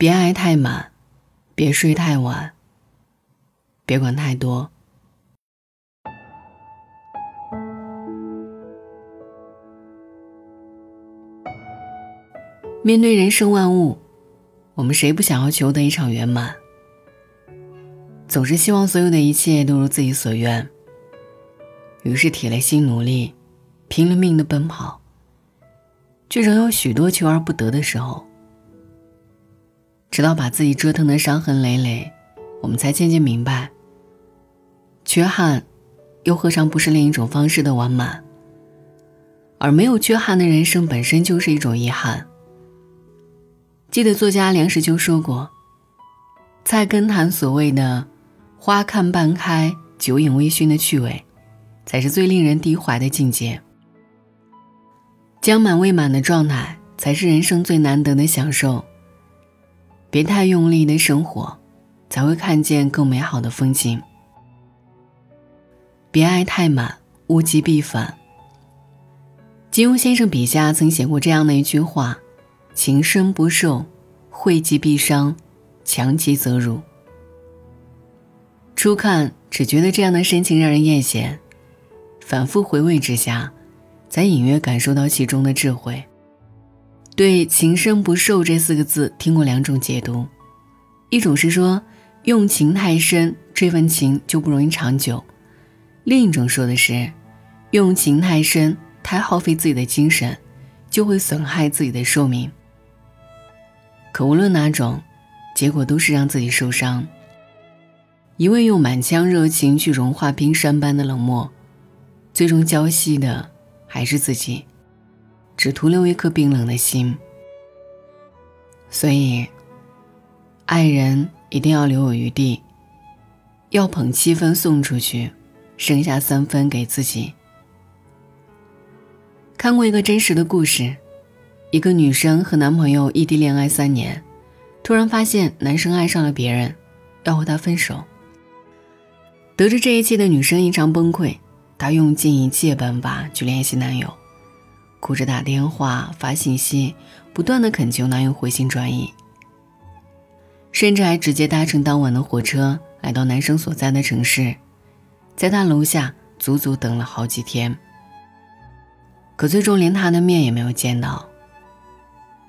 别爱太满，别睡太晚，别管太多。面对人生万物，我们谁不想要求得一场圆满？总是希望所有的一切都如自己所愿，于是铁了心努力，拼了命的奔跑，却仍有许多求而不得的时候。直到把自己折腾的伤痕累累，我们才渐渐明白，缺憾，又何尝不是另一种方式的完满？而没有缺憾的人生本身就是一种遗憾。记得作家梁实秋说过：“菜根谭所谓的‘花看半开，酒饮微醺’的趣味，才是最令人低怀的境界。将满未满的状态，才是人生最难得的享受。别太用力的生活，才会看见更美好的风景。别爱太满，物极必反。”金庸先生笔下曾写过这样的一句话。情深不寿，惠极必伤，强极则辱。初看只觉得这样的深情让人艳羡，反复回味之下，才隐约感受到其中的智慧。对“情深不寿”这四个字，听过两种解读：一种是说用情太深，这份情就不容易长久；另一种说的是用情太深，太耗费自己的精神，就会损害自己的寿命。可无论哪种，结果都是让自己受伤。一味用满腔热情去融化冰山般的冷漠，最终浇熄的还是自己，只徒留一颗冰冷的心。所以，爱人一定要留有余地，要捧七分送出去，剩下三分给自己。看过一个真实的故事。一个女生和男朋友异地恋爱三年，突然发现男生爱上了别人，要和他分手。得知这一切的女生异常崩溃，她用尽一切办法去联系男友，哭着打电话发信息，不断的恳求男友回心转意，甚至还直接搭乘当晚的火车来到男生所在的城市，在他楼下足足等了好几天，可最终连他的面也没有见到。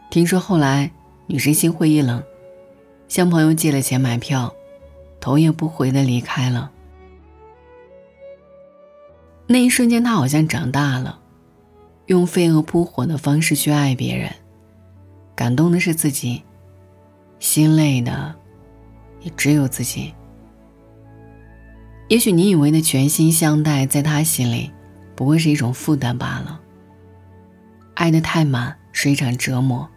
听说后来，女生心灰意冷，向朋友借了钱买票，头也不回的离开了。那一瞬间，她好像长大了，用飞蛾扑火的方式去爱别人，感动的是自己，心累的也只有自己。也许你以为的全心相待，在他心里，不过是一种负担罢了。爱的太满是一场折磨。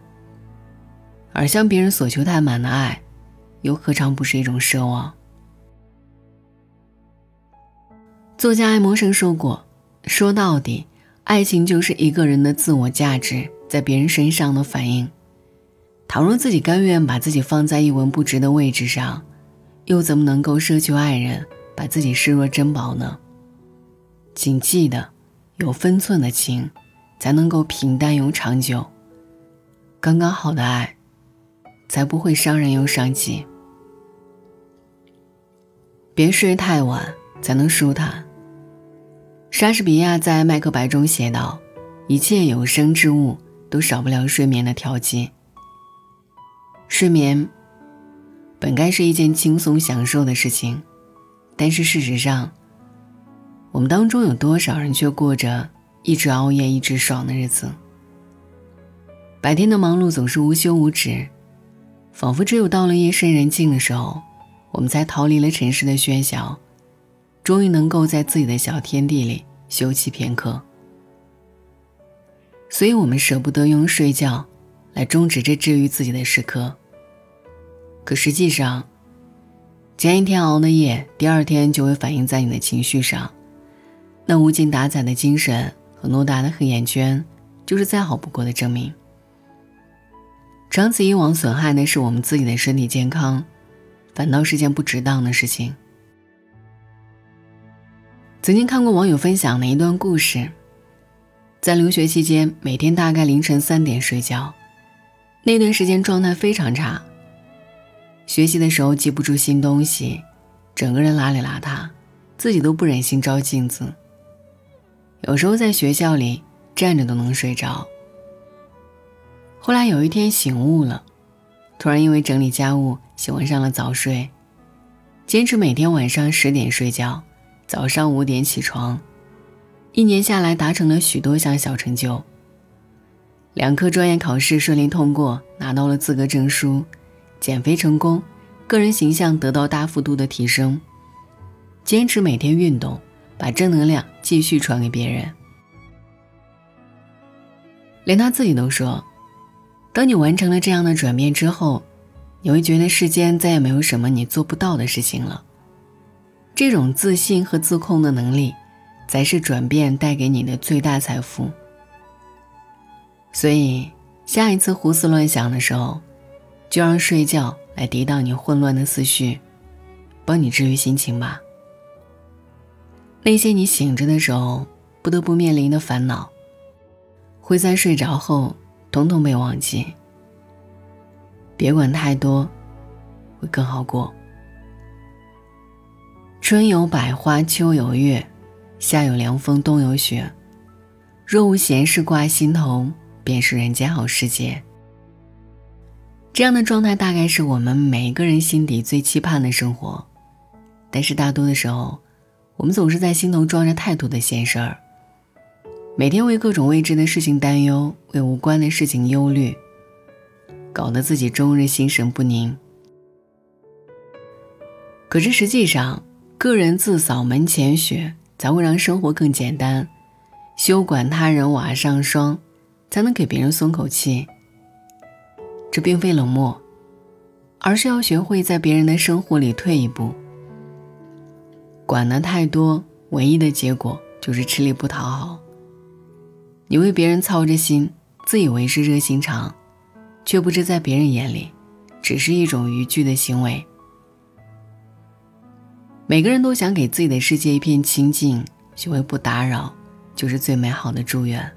而向别人索求太满的爱，又何尝不是一种奢望？作家爱默生说过：“说到底，爱情就是一个人的自我价值在别人身上的反应。倘若自己甘愿把自己放在一文不值的位置上，又怎么能够奢求爱人把自己视若珍宝呢？谨记得，有分寸的情，才能够平淡又长久。刚刚好的爱。”才不会伤人又伤己。别睡太晚，才能舒坦。莎士比亚在《麦克白》中写道：“一切有生之物都少不了睡眠的调剂。”睡眠本该是一件轻松享受的事情，但是事实上，我们当中有多少人却过着一直熬夜、一直爽的日子？白天的忙碌总是无休无止。仿佛只有到了夜深人静的时候，我们才逃离了尘世的喧嚣，终于能够在自己的小天地里休憩片刻。所以，我们舍不得用睡觉来终止这治愈自己的时刻。可实际上，前一天熬的夜，第二天就会反映在你的情绪上。那无精打采的精神和偌大的黑眼圈，就是再好不过的证明。长此以往，损害的是我们自己的身体健康，反倒是件不值当的事情。曾经看过网友分享的一段故事，在留学期间，每天大概凌晨三点睡觉，那段时间状态非常差，学习的时候记不住新东西，整个人邋里邋遢，自己都不忍心照镜子。有时候在学校里站着都能睡着。后来有一天醒悟了，突然因为整理家务喜欢上了早睡，坚持每天晚上十点睡觉，早上五点起床，一年下来达成了许多项小成就。两科专业考试顺利通过，拿到了资格证书，减肥成功，个人形象得到大幅度的提升。坚持每天运动，把正能量继续传给别人。连他自己都说。当你完成了这样的转变之后，你会觉得世间再也没有什么你做不到的事情了。这种自信和自控的能力，才是转变带给你的最大财富。所以，下一次胡思乱想的时候，就让睡觉来抵挡你混乱的思绪，帮你治愈心情吧。那些你醒着的时候不得不面临的烦恼，会在睡着后。统统被忘记，别管太多，会更好过。春有百花，秋有月，夏有凉风，冬有雪。若无闲事挂心头，便是人间好时节。这样的状态大概是我们每一个人心底最期盼的生活，但是大多的时候，我们总是在心头装着太多的闲事儿。每天为各种未知的事情担忧，为无关的事情忧虑，搞得自己终日心神不宁。可是实际上，个人自扫门前雪，才会让生活更简单；休管他人瓦上霜，才能给别人松口气。这并非冷漠，而是要学会在别人的生活里退一步。管得太多，唯一的结果就是吃力不讨好。你为别人操着心，自以为是热心肠，却不知在别人眼里，只是一种逾矩的行为。每个人都想给自己的世界一片清净，学会不打扰，就是最美好的祝愿。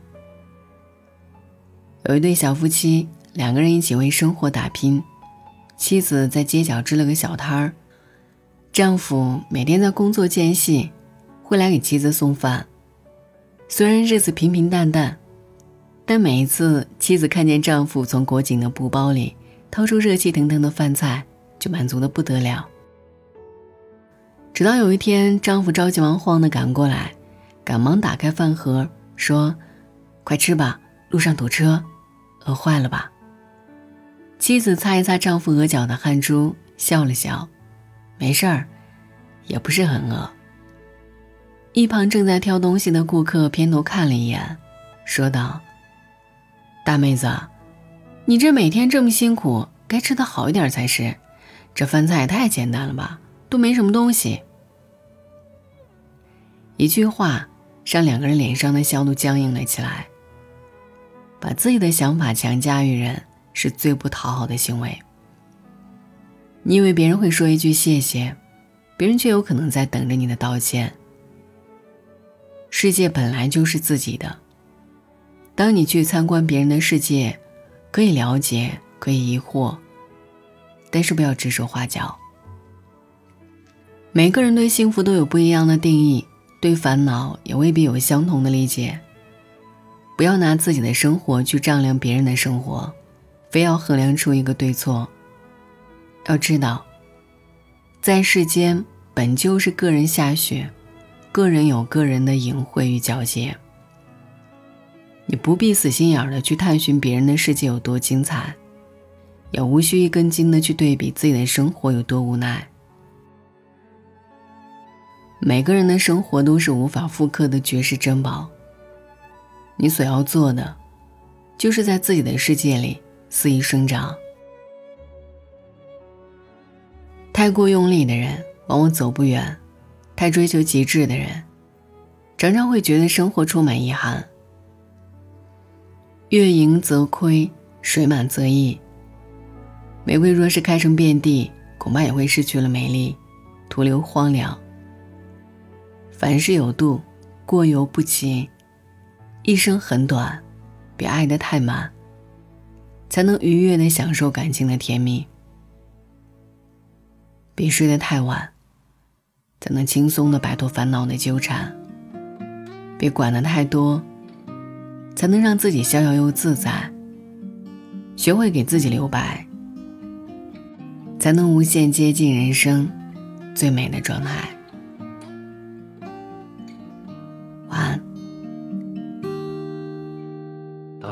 有一对小夫妻，两个人一起为生活打拼，妻子在街角支了个小摊儿，丈夫每天在工作间隙，会来给妻子送饭。虽然日子平平淡淡，但每一次妻子看见丈夫从裹紧的布包里掏出热气腾腾的饭菜，就满足的不得了。直到有一天，丈夫着急忙慌的赶过来，赶忙打开饭盒，说：“快吃吧，路上堵车，饿坏了吧？”妻子擦一擦丈夫额角的汗珠，笑了笑：“没事儿，也不是很饿。”一旁正在挑东西的顾客偏头看了一眼，说道：“大妹子，你这每天这么辛苦，该吃的好一点才是。这饭菜也太简单了吧，都没什么东西。”一句话让两个人脸上的笑都僵硬了起来。把自己的想法强加于人，是最不讨好的行为。你以为别人会说一句谢谢，别人却有可能在等着你的道歉。世界本来就是自己的。当你去参观别人的世界，可以了解，可以疑惑，但是不要指手画脚。每个人对幸福都有不一样的定义，对烦恼也未必有相同的理解。不要拿自己的生活去丈量别人的生活，非要衡量出一个对错。要知道，在世间本就是个人下雪。个人有个人的隐晦与皎洁，你不必死心眼儿的去探寻别人的世界有多精彩，也无需一根筋的去对比自己的生活有多无奈。每个人的生活都是无法复刻的绝世珍宝。你所要做的，就是在自己的世界里肆意生长。太过用力的人，往往走不远。太追求极致的人，常常会觉得生活充满遗憾。月盈则亏，水满则溢。玫瑰若是开成遍地，恐怕也会失去了美丽，徒留荒凉。凡事有度，过犹不及。一生很短，别爱得太满，才能愉悦的享受感情的甜蜜。别睡得太晚，才能轻松的摆脱烦恼的纠缠；别管得太多，才能让自己逍遥又自在。学会给自己留白，才能无限接近人生最美的状态。